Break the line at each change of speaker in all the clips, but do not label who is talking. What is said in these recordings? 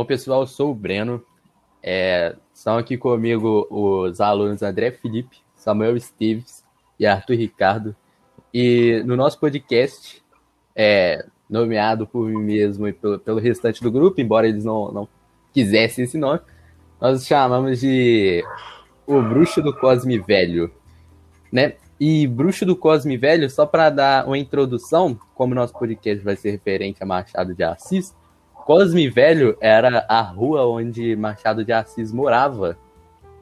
Bom, pessoal, eu sou o Breno. É, estão aqui comigo os alunos André Felipe, Samuel Esteves e Arthur Ricardo. E no nosso podcast, é, nomeado por mim mesmo e pelo, pelo restante do grupo, embora eles não, não quisessem esse nome, nós chamamos de O Bruxo do Cosme Velho. Né? E Bruxo do Cosme Velho, só para dar uma introdução, como nosso podcast vai ser referente a Machado de Assis, Cosme Velho era a rua onde Machado de Assis morava,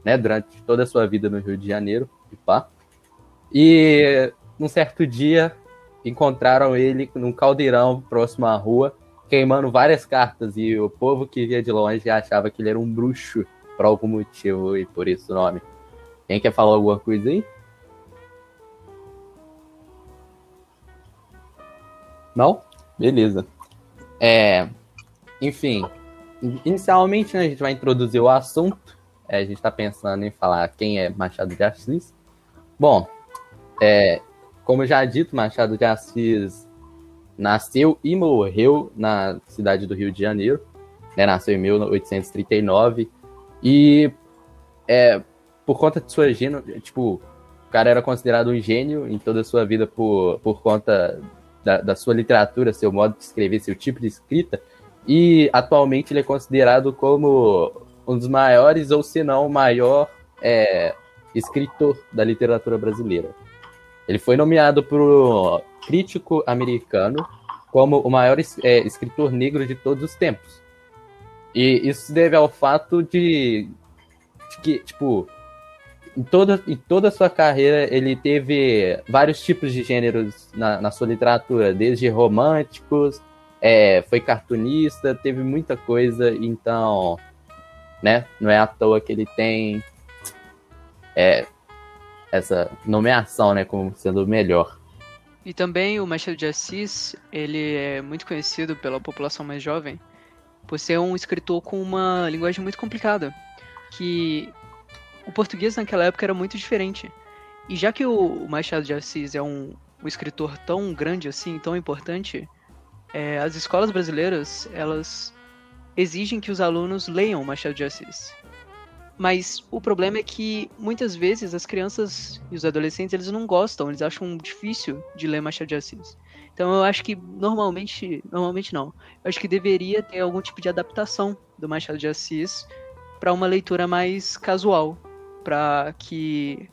né, durante toda a sua vida no Rio de Janeiro, e pá. E num certo dia encontraram ele num caldeirão próximo à rua, queimando várias cartas e o povo que via de longe achava que ele era um bruxo por algum motivo e por isso o nome. Quem quer falar alguma coisa aí? Não? Beleza. É, enfim, inicialmente né, a gente vai introduzir o assunto. É, a gente está pensando em falar quem é Machado de Assis. Bom, é, como já dito, Machado de Assis nasceu e morreu na cidade do Rio de Janeiro. Né, nasceu em 1839. E é, por conta de sua gênio, tipo, o cara era considerado um gênio em toda a sua vida por, por conta da, da sua literatura, seu modo de escrever, seu tipo de escrita. E atualmente ele é considerado como um dos maiores, ou se não o maior é, escritor da literatura brasileira. Ele foi nomeado por crítico americano como o maior é, escritor negro de todos os tempos. E isso deve ao fato de, de que, tipo, em toda, em toda a sua carreira ele teve vários tipos de gêneros na, na sua literatura, desde românticos é, foi cartunista, teve muita coisa, então, né, não é à toa que ele tem é, essa nomeação, né, como sendo o melhor.
E também o Machado de Assis, ele é muito conhecido pela população mais jovem por ser um escritor com uma linguagem muito complicada, que o português naquela época era muito diferente. E já que o Machado de Assis é um, um escritor tão grande assim, tão importante, é, as escolas brasileiras elas exigem que os alunos leiam Machado de Assis. Mas o problema é que muitas vezes as crianças e os adolescentes eles não gostam, eles acham difícil de ler Machado de Assis. Então eu acho que normalmente, normalmente não. Eu acho que deveria ter algum tipo de adaptação do Machado de Assis para uma leitura mais casual, para que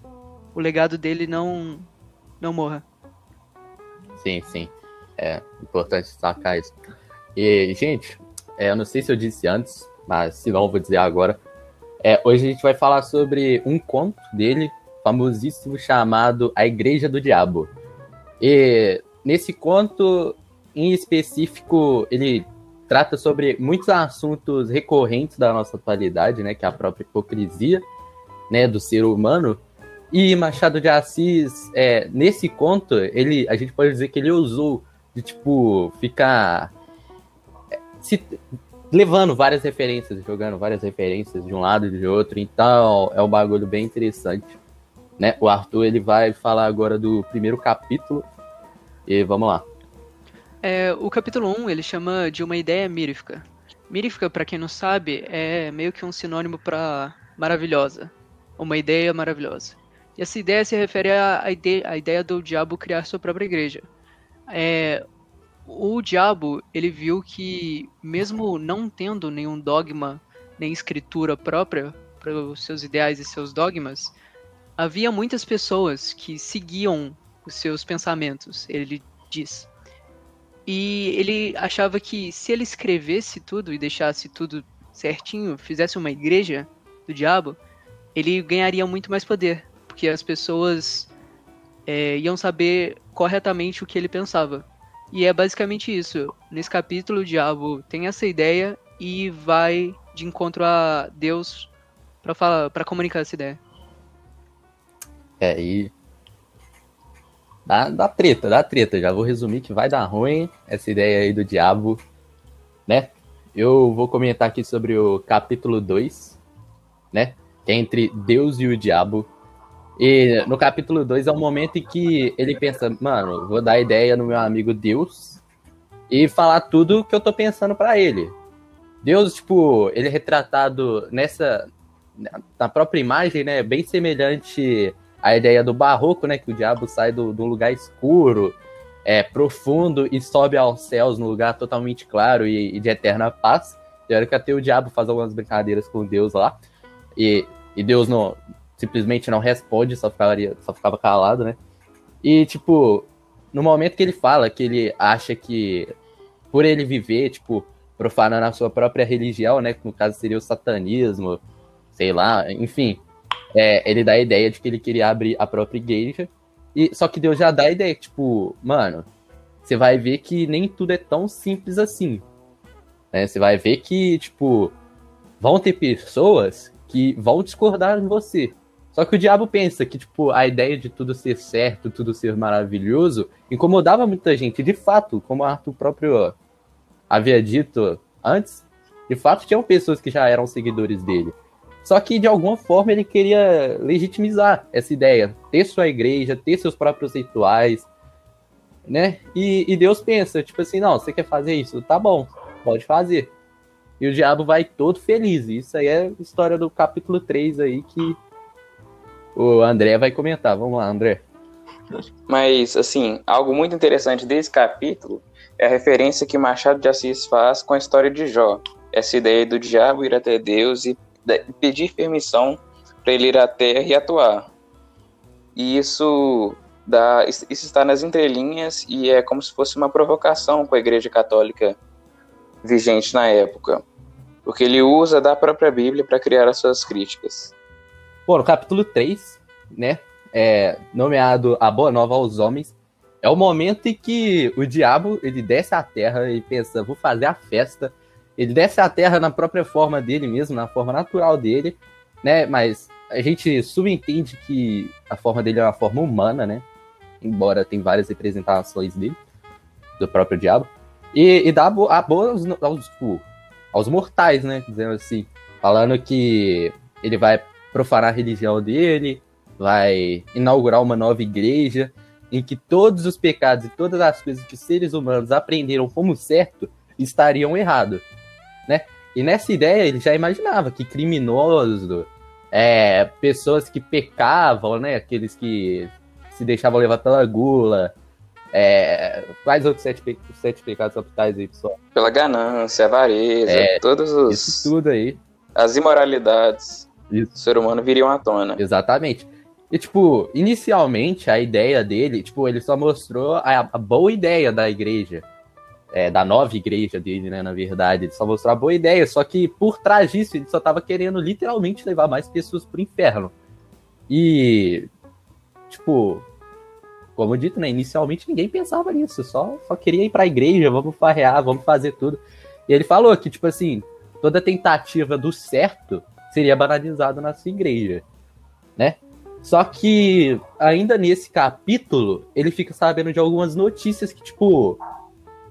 o legado dele não não morra.
Sim, sim. É importante destacar isso. E, gente, é, eu não sei se eu disse antes, mas se não, vou dizer agora. É, hoje a gente vai falar sobre um conto dele, famosíssimo, chamado A Igreja do Diabo. E nesse conto, em específico, ele trata sobre muitos assuntos recorrentes da nossa atualidade, né, que é a própria hipocrisia, né, do ser humano. E Machado de Assis, é, nesse conto, ele, a gente pode dizer que ele usou de tipo ficar é, se levando várias referências, jogando várias referências de um lado e de outro. Então é um bagulho bem interessante, né? O Arthur ele vai falar agora do primeiro capítulo e vamos lá.
É, o capítulo 1 ele chama de uma ideia mírifica. Mírifica, para quem não sabe, é meio que um sinônimo para maravilhosa, uma ideia maravilhosa. E essa ideia se refere à ideia, à ideia do diabo criar sua própria igreja é, o diabo ele viu que mesmo não tendo nenhum dogma nem escritura própria para os seus ideais e seus dogmas, havia muitas pessoas que seguiam os seus pensamentos, ele diz. E ele achava que se ele escrevesse tudo e deixasse tudo certinho, fizesse uma igreja do diabo, ele ganharia muito mais poder, porque as pessoas é, iam saber corretamente o que ele pensava. E é basicamente isso. Nesse capítulo, o diabo tem essa ideia e vai de encontro a Deus para falar, para comunicar essa ideia.
É, e dá, dá treta, dá treta. Já vou resumir que vai dar ruim essa ideia aí do diabo, né? Eu vou comentar aqui sobre o capítulo 2, né? Que é entre Deus e o diabo. E no capítulo 2 é o momento em que ele pensa, mano, vou dar ideia no meu amigo Deus e falar tudo que eu tô pensando para ele. Deus, tipo, ele é retratado nessa. na própria imagem, né? Bem semelhante à ideia do barroco, né? Que o diabo sai do, do lugar escuro, é, profundo e sobe aos céus num lugar totalmente claro e, e de eterna paz. que até o diabo faz algumas brincadeiras com Deus lá. E, e Deus não simplesmente não responde, só, ficaria, só ficava calado, né? E, tipo, no momento que ele fala que ele acha que por ele viver, tipo, profanando a sua própria religião, né? Que no caso seria o satanismo, sei lá, enfim. É, ele dá a ideia de que ele queria abrir a própria igreja. E, só que Deus já dá a ideia, tipo, mano, você vai ver que nem tudo é tão simples assim. Né? Você vai ver que, tipo, vão ter pessoas que vão discordar de você. Só que o diabo pensa que, tipo, a ideia de tudo ser certo, tudo ser maravilhoso, incomodava muita gente. De fato, como o Arthur próprio havia dito antes, de fato tinham pessoas que já eram seguidores dele. Só que de alguma forma ele queria legitimizar essa ideia, ter sua igreja, ter seus próprios rituais, né? E, e Deus pensa, tipo assim, não, você quer fazer isso? Tá bom, pode fazer. E o diabo vai todo feliz. Isso aí é a história do capítulo 3 aí que o André vai comentar. Vamos lá, André.
Mas, assim, algo muito interessante desse capítulo é a referência que Machado de Assis faz com a história de Jó. Essa ideia do diabo ir até Deus e pedir permissão para ele ir à terra e atuar. E isso dá, isso está nas entrelinhas e é como se fosse uma provocação com a Igreja Católica vigente na época, porque ele usa da própria Bíblia para criar as suas críticas.
Bom, no capítulo 3, né, é, nomeado A Boa Nova aos Homens, é o momento em que o diabo ele desce à terra e pensa, vou fazer a festa. Ele desce à terra na própria forma dele mesmo, na forma natural dele, né? Mas a gente subentende que a forma dele é uma forma humana, né? Embora tem várias representações dele, do próprio diabo. E, e dá a boa aos, aos, tipo, aos mortais, né? Dizendo assim, falando que ele vai profanar a religião dele, vai inaugurar uma nova igreja, em que todos os pecados e todas as coisas que os seres humanos aprenderam como certo estariam errados, né? E nessa ideia ele já imaginava que criminoso, é, pessoas que pecavam, né? Aqueles que se deixavam levar pela gula, é, quais outros sete, pe sete pecados capitais aí, pessoal?
Pela ganância, avareza, é, todos os.
Isso tudo aí.
As imoralidades isso. do ser humano viriam à tona.
Exatamente. E, tipo, inicialmente a ideia dele, tipo, ele só mostrou a, a boa ideia da igreja. É, da nova igreja dele, né, na verdade. Ele só mostrou a boa ideia, só que por trás disso ele só tava querendo literalmente levar mais pessoas pro inferno. E, tipo, como dito, né, inicialmente ninguém pensava nisso, só, só queria ir pra igreja, vamos farrear, vamos fazer tudo. E ele falou que, tipo assim, toda tentativa do certo seria banalizado na sua igreja, né? Só que, ainda nesse capítulo, ele fica sabendo de algumas notícias que, tipo,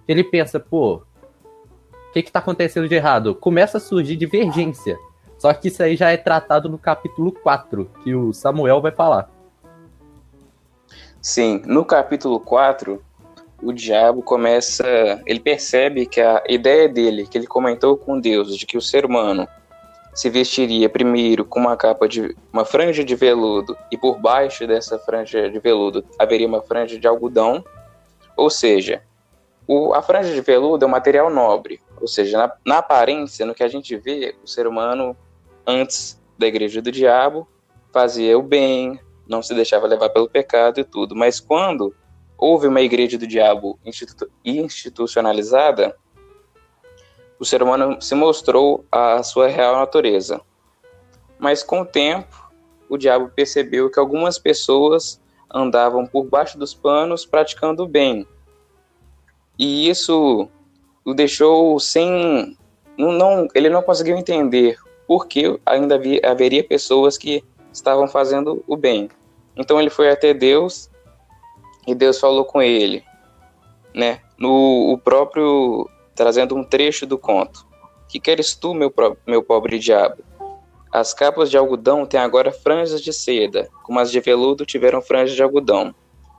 ele pensa, pô, o que que tá acontecendo de errado? Começa a surgir divergência. Só que isso aí já é tratado no capítulo 4, que o Samuel vai falar.
Sim, no capítulo 4, o diabo começa. Ele percebe que a ideia dele, que ele comentou com Deus, de que o ser humano se vestiria primeiro com uma capa de uma franja de veludo e por baixo dessa franja de veludo haveria uma franja de algodão, ou seja, o, a franja de veludo é um material nobre, ou seja, na, na aparência, no que a gente vê, o ser humano antes da igreja do diabo fazia o bem, não se deixava levar pelo pecado e tudo, mas quando houve uma igreja do diabo institu institucionalizada, o ser humano se mostrou a sua real natureza. Mas com o tempo, o diabo percebeu que algumas pessoas andavam por baixo dos panos praticando o bem. E isso o deixou sem. Não, ele não conseguiu entender por que ainda havia, haveria pessoas que estavam fazendo o bem. Então ele foi até Deus e Deus falou com ele, né? No o próprio trazendo um trecho do conto. Que queres tu, meu, meu pobre diabo? As capas de algodão têm agora franjas de seda, como as de veludo tiveram franjas de algodão.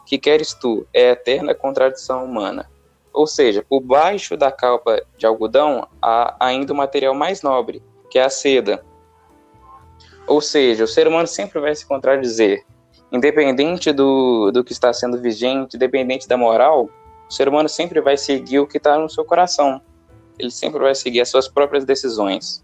Que queres tu? É a eterna contradição humana. Ou seja, por baixo da capa de algodão há ainda o material mais nobre, que é a seda. Ou seja, o ser humano sempre vai se contradizer. Independente do, do que está sendo vigente, independente da moral, o ser humano sempre vai seguir o que está no seu coração. Ele sempre vai seguir as suas próprias decisões.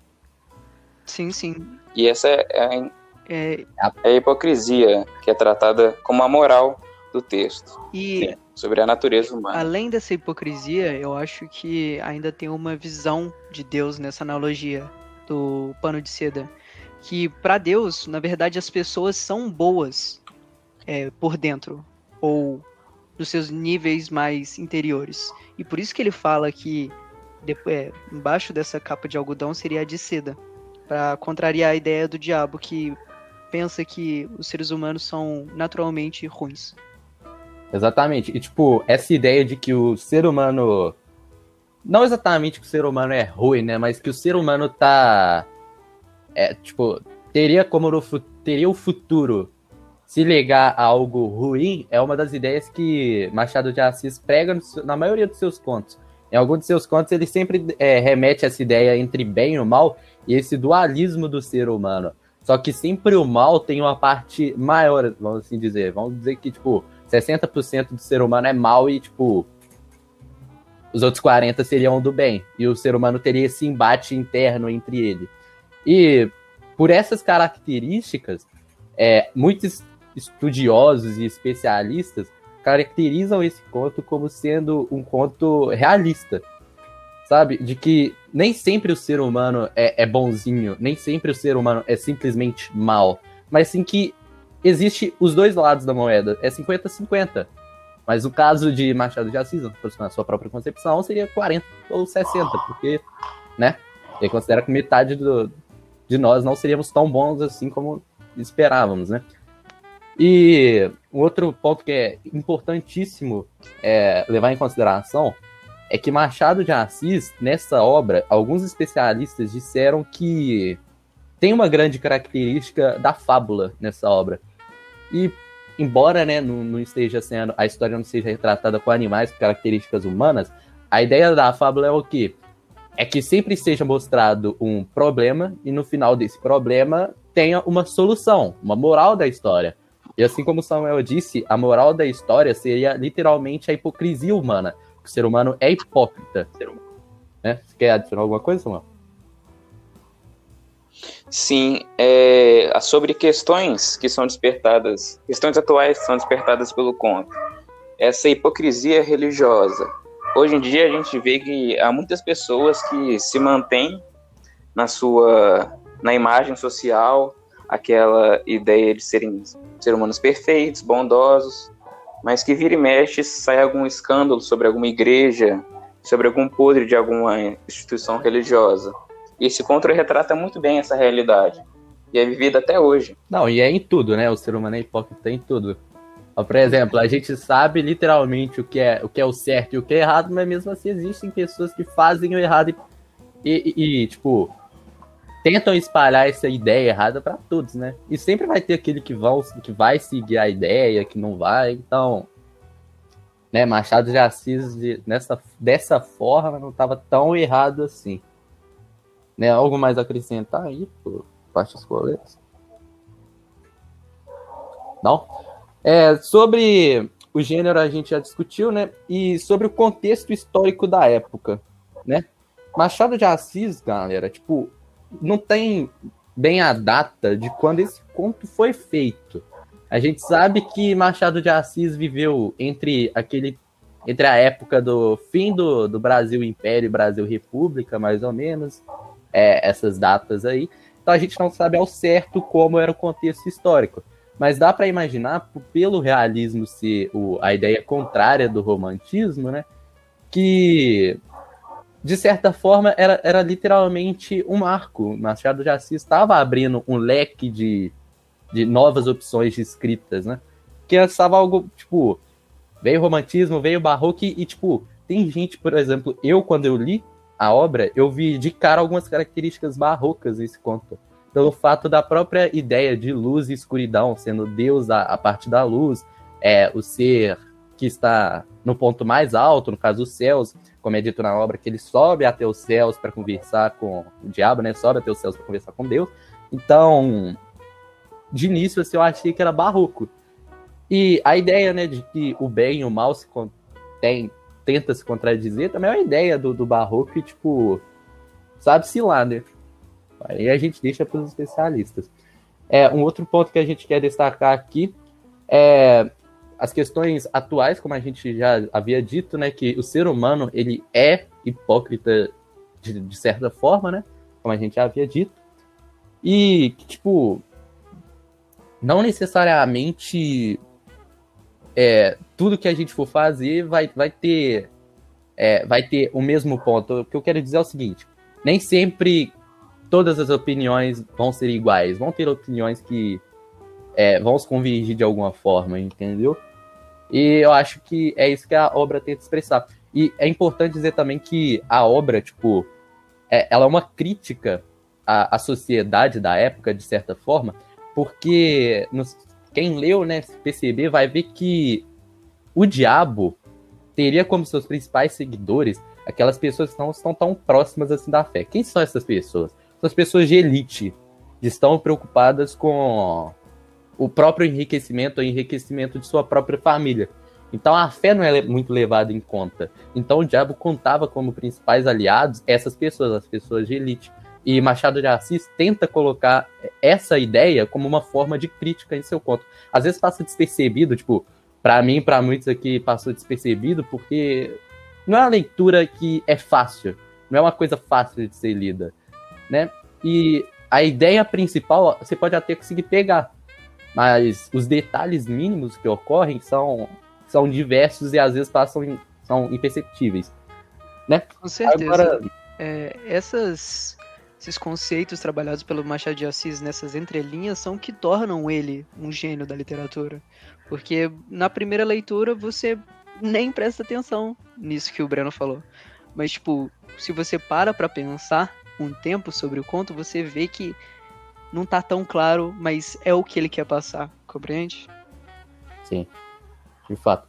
Sim, sim.
E essa é a,
É,
é a hipocrisia que é tratada como a moral do texto.
e
Sim, sobre a natureza humana.
além dessa hipocrisia, eu acho que ainda tem uma visão de Deus nessa analogia do pano de seda. Que para Deus, na verdade, as pessoas são boas é, por dentro, ou nos seus níveis mais interiores. E por isso que ele fala que de- é, embaixo dessa capa de algodão seria a de seda, para contrariar a ideia do diabo que pensa que os seres humanos são naturalmente ruins.
Exatamente. E, tipo, essa ideia de que o ser humano. Não exatamente que o ser humano é ruim, né? Mas que o ser humano tá. É, tipo, teria como no, teria o futuro se ligar a algo ruim é uma das ideias que Machado de Assis prega na maioria dos seus contos. Em alguns de seus contos, ele sempre é, remete a essa ideia entre bem e o mal e esse dualismo do ser humano. Só que sempre o mal tem uma parte maior, vamos assim dizer. Vamos dizer que, tipo, 60% do ser humano é mal e, tipo, os outros 40% seriam do bem. E o ser humano teria esse embate interno entre ele. E por essas características, é, muitos estudiosos e especialistas caracterizam esse conto como sendo um conto realista. Sabe? De que nem sempre o ser humano é, é bonzinho, nem sempre o ser humano é simplesmente mal. Mas sim que existe os dois lados da moeda. É 50-50. Mas no caso de Machado de Assis, na sua própria concepção, seria 40 ou 60, porque, né? Ele considera que metade do, de nós não seríamos tão bons assim como esperávamos, né? E um outro ponto que é importantíssimo é, levar em consideração é que Machado de Assis, nessa obra, alguns especialistas disseram que tem uma grande característica da fábula nessa obra. E embora né, não, não esteja sendo a história não seja retratada com animais com características humanas, a ideia da fábula é o quê? É que sempre seja mostrado um problema e no final desse problema tenha uma solução, uma moral da história. E assim como Samuel disse, a moral da história seria literalmente a hipocrisia humana. O ser humano é hipócrita. Humano. Né? Você quer adicionar alguma coisa, Samuel?
Sim, é, sobre questões que são despertadas, questões atuais que são despertadas pelo conto. Essa hipocrisia religiosa. Hoje em dia a gente vê que há muitas pessoas que se mantêm na sua na imagem social, aquela ideia de serem ser humanos perfeitos, bondosos, mas que vira e mexe sai algum escândalo sobre alguma igreja, sobre algum podre de alguma instituição religiosa. E esse conto retrata muito bem essa realidade. E é vivida até hoje.
Não, e é em tudo, né? O ser humano é hipócrita em tudo. Por exemplo, a gente sabe literalmente o que, é, o que é o certo e o que é errado, mas mesmo assim existem pessoas que fazem o errado e, e- e, tipo, tentam espalhar essa ideia errada pra todos, né? E sempre vai ter aquele que, vão, que vai seguir a ideia, que não vai. Então, né, Machado de Assis, de- nessa, dessa forma, não estava tão errado assim. Né, algo mais a acrescentar aí, por parte dos colegas? Não? É, sobre o gênero a gente já discutiu, né? E sobre o contexto histórico da época, né? Machado de Assis, galera, tipo, não tem bem a data de quando esse conto foi feito. A gente sabe que Machado de Assis viveu entre aquele entre a época do fim do, do Brasil Império e Brasil República, mais ou menos, é, essas datas aí. Então a gente não sabe ao certo como era o contexto histórico. Mas dá para imaginar, pelo realismo ser o, a ideia contrária do romantismo, né? Que, de certa forma, era, era literalmente um marco. Machado de Assis estava abrindo um leque de, de novas opções de escritas, né? Que estava algo, tipo, veio o romantismo, veio o barroco e, e, tipo, tem gente, por exemplo, eu, quando eu li a obra, eu vi de cara algumas características barrocas nesse conto pelo fato da própria ideia de luz e escuridão, sendo Deus a, a parte da luz, é o ser que está no ponto mais alto, no caso os céus, como é dito na obra, que ele sobe até os céus para conversar com o diabo, né? Sobe até os céus para conversar com Deus. Então, de início, assim, eu achei que era barroco. E a ideia, né, de que o bem e o mal se tem, tenta se contradizer, também é uma ideia do, do barroco e, tipo, sabe-se lá, né? Aí a gente deixa para os especialistas. É, um outro ponto que a gente quer destacar aqui é as questões atuais, como a gente já havia dito, né, que o ser humano ele é hipócrita de, de certa forma, né, como a gente já havia dito, e tipo, não necessariamente é, tudo que a gente for fazer vai, vai ter é, vai ter o mesmo ponto. O que eu quero dizer é o seguinte: nem sempre todas as opiniões vão ser iguais. Vão ter opiniões que é, vão se convergir de alguma forma, entendeu? E eu acho que é isso que a obra tenta expressar. E é importante dizer também que a obra, tipo, é, ela é uma crítica à, à sociedade da época, de certa forma, porque nos, quem leu, né, perceber, vai ver que o diabo teria como seus principais seguidores aquelas pessoas que não estão tão próximas assim da fé. Quem são essas pessoas? São as pessoas de elite, que estão preocupadas com o próprio enriquecimento, o enriquecimento de sua própria família. Então a fé não é muito levada em conta. Então o diabo contava como principais aliados essas pessoas, as pessoas de elite. E Machado de Assis tenta colocar essa ideia como uma forma de crítica em seu conto. Às vezes passa despercebido, tipo, para mim, para muitos aqui passou despercebido, porque não é uma leitura que é fácil, não é uma coisa fácil de ser lida, né? E a ideia principal você pode até conseguir pegar, mas os detalhes mínimos que ocorrem são, são diversos e às vezes passam são imperceptíveis, né?
Com certeza. Agora, é, essas esses conceitos trabalhados pelo Machado de Assis nessas entrelinhas são que tornam ele um gênio da literatura. Porque na primeira leitura você nem presta atenção nisso que o Breno falou. Mas, tipo, se você para pra pensar um tempo sobre o conto, você vê que não tá tão claro, mas é o que ele quer passar, compreende?
Sim, de fato.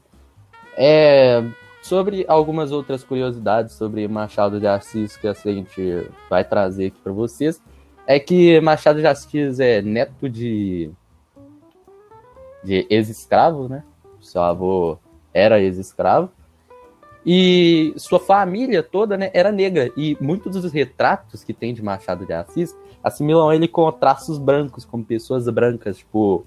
É, sobre algumas outras curiosidades sobre Machado de Assis que a gente vai trazer aqui para vocês, é que Machado de Assis é neto de de ex-escravo, né? Seu avô era ex-escravo. E sua família toda né, era negra. E muitos dos retratos que tem de Machado de Assis assimilam ele com traços brancos, como pessoas brancas. Tipo,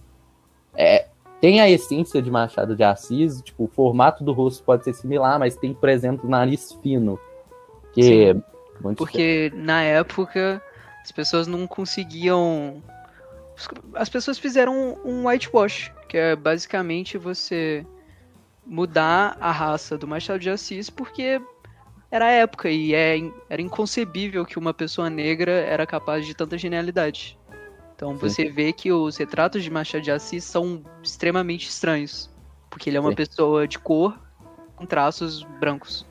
é, tem a essência de Machado de Assis, tipo, o formato do rosto pode ser similar, mas tem, por exemplo, nariz fino. Que
Sim, é porque diferente. na época as pessoas não conseguiam. As pessoas fizeram um whitewash que é basicamente você mudar a raça do Machado de Assis porque era a época e é, era inconcebível que uma pessoa negra era capaz de tanta genialidade. Então Sim. você vê que os retratos de Machado de Assis são extremamente estranhos, porque ele é uma Sim. pessoa de cor com traços brancos.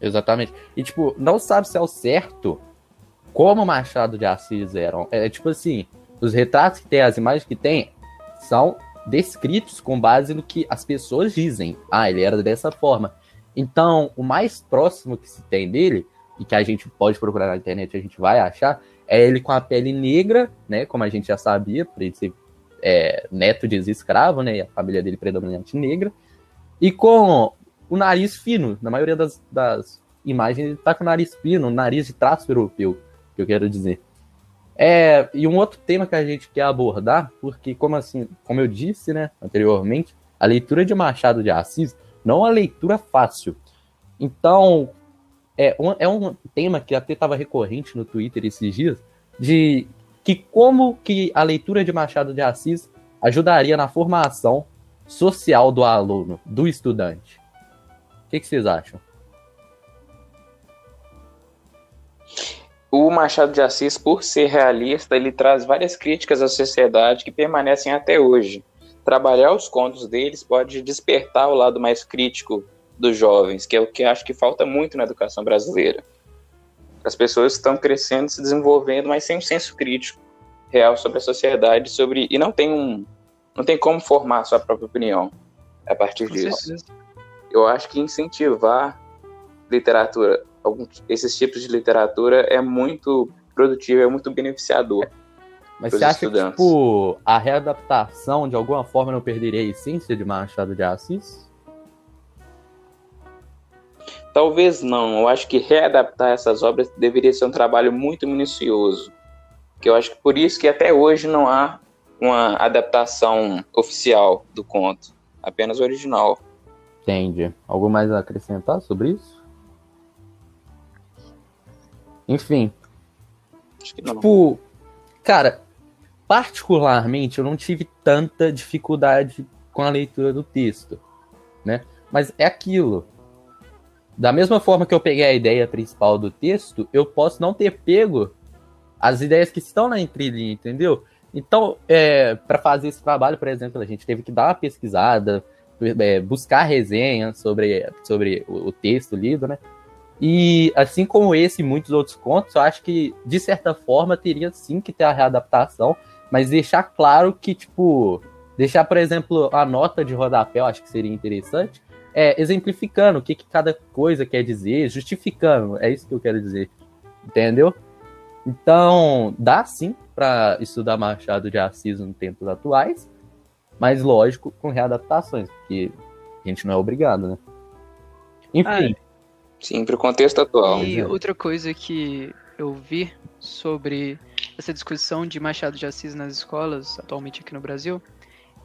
Exatamente. E tipo, não sabe se é o certo como Machado de Assis eram. É tipo assim, os retratos que tem, as imagens que tem, são descritos com base no que as pessoas dizem. Ah, ele era dessa forma. Então, o mais próximo que se tem dele, e que a gente pode procurar na internet, a gente vai achar, é ele com a pele negra, né? Como a gente já sabia, por ele ser é, neto de escravo, né? E a família dele predominante negra. E com o nariz fino. Na maioria das, das imagens, ele tá com o nariz fino, nariz de traço europeu, que eu quero dizer. É, e um outro tema que a gente quer abordar, porque como assim, como eu disse, né, anteriormente, a leitura de Machado de Assis não é uma leitura fácil. Então, é um, é um tema que até estava recorrente no Twitter esses dias, de que como que a leitura de Machado de Assis ajudaria na formação social do aluno, do estudante. O que, que vocês acham?
O Machado de Assis, por ser realista, ele traz várias críticas à sociedade que permanecem até hoje. Trabalhar os contos deles pode despertar o lado mais crítico dos jovens, que é o que acho que falta muito na educação brasileira. As pessoas estão crescendo, se desenvolvendo, mas sem um senso crítico real sobre a sociedade, sobre e não tem um não tem como formar sua própria opinião a partir Com disso. Certeza. eu acho que incentivar literatura, alguns, esses tipos de literatura é muito produtivo, é muito beneficiador.
Mas você acha estudantes. que, tipo, a readaptação de alguma forma não perderia a essência de Machado de Assis?
Talvez não. Eu acho que readaptar essas obras deveria ser um trabalho muito minucioso. Que eu acho que por isso que até hoje não há uma adaptação oficial do conto, apenas original.
Entendi. Algo mais a acrescentar sobre isso? Enfim.
Acho que não.
Tipo, cara, particularmente eu não tive tanta dificuldade com a leitura do texto, né? Mas é aquilo. Da mesma forma que eu peguei a ideia principal do texto, eu posso não ter pego as ideias que estão na entrelinha, entendeu? Então, é, para fazer esse trabalho, por exemplo, a gente teve que dar uma pesquisada, é, buscar resenhas sobre, sobre o, o, texto lido, né? E assim como esse e muitos outros contos, eu acho que, de certa forma, teria sim que ter a readaptação, mas deixar claro que, tipo, deixar, por exemplo, a nota de rodapé, eu acho que seria interessante, é, exemplificando o que, que cada coisa quer dizer, justificando, é isso que eu quero dizer, entendeu? Então, dá sim para estudar Machado de Assis nos tempos atuais, mas lógico, com readaptações, porque a gente não é obrigado, né? Enfim.
Sim, para o contexto atual.
E outra coisa que eu vi sobre essa discussão de Machado de Assis nas escolas, atualmente aqui no Brasil,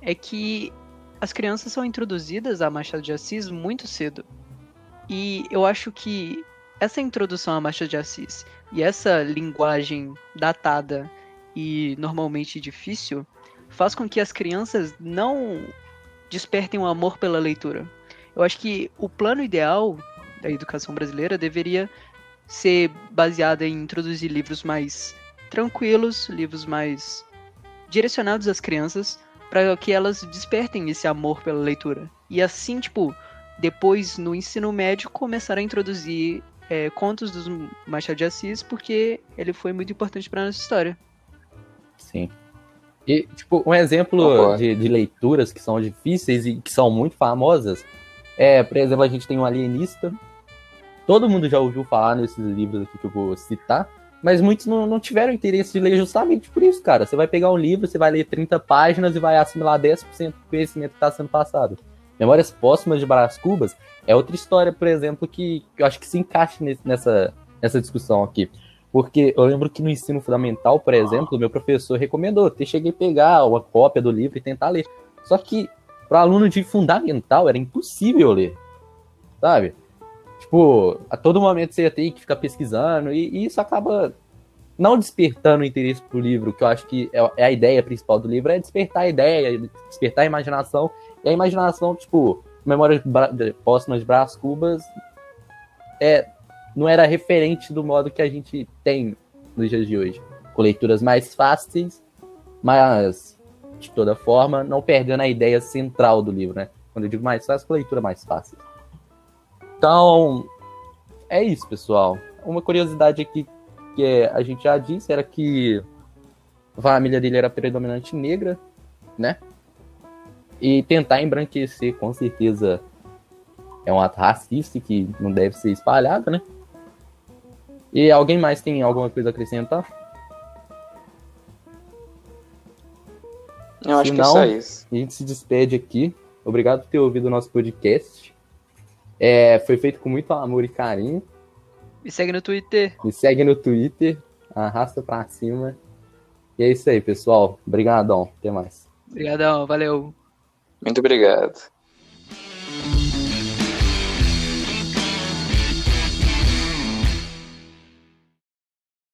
é que as crianças são introduzidas a Machado de Assis muito cedo. E eu acho que essa introdução a Machado de Assis e essa linguagem datada e normalmente difícil faz com que as crianças não despertem um amor pela leitura. Eu acho que o plano ideal da educação brasileira deveria ser baseado em introduzir livros mais tranquilos, livros mais direcionados às crianças, para que elas despertem esse amor pela leitura. E assim, tipo, depois no ensino médio começar a introduzir é, contos dos Machado de Assis, porque ele foi muito importante para nossa história.
Sim. E, tipo, um exemplo de, de, leituras que são difíceis e que são muito famosas é, por exemplo, a gente tem um alienista. Todo mundo já ouviu falar nesses livros aqui que eu vou citar, mas muitos não, não tiveram interesse de ler justamente por isso, cara. Você vai pegar um livro, você vai ler 30 páginas e vai assimilar 10% do conhecimento que está sendo passado. Memórias Póstumas de Brás Cubas é outra história, por exemplo, que, que eu acho que se encaixa nessa, nessa discussão aqui. Porque eu lembro que no ensino fundamental, por exemplo, meu professor recomendou, até cheguei a pegar uma cópia do livro e tentar ler. Só que para aluno de fundamental era impossível ler, sabe? Tipo, a todo momento você ia ter que ficar pesquisando e, e isso acaba não despertando o interesse pro livro, que eu acho que é, é a ideia principal do livro, é despertar a ideia, despertar a imaginação. E a imaginação, tipo, Memórias Póstumas de Brás Cubas é, não era referente do modo que a gente tem nos dias de hoje. Com leituras mais fáceis, mas, de toda forma, não perdendo a ideia central do livro, né? Quando eu digo mais fácil, com leitura mais fácil. Então, é isso, pessoal. Uma curiosidade aqui que a gente já disse era que a família dele era predominante negra, né? E tentar embranquecer, com certeza, é um ato racista que não deve ser espalhado, né? E alguém mais tem alguma coisa a acrescentar?
Eu acho Se que é só isso.
A gente se despede aqui. Obrigado por ter ouvido o nosso podcast. É, foi feito com muito amor e carinho.
Me segue no Twitter.
Me segue no Twitter. Arrasta pra cima. E é isso aí, pessoal. Obrigadão. Até mais.
Obrigadão. Valeu.
Muito obrigado.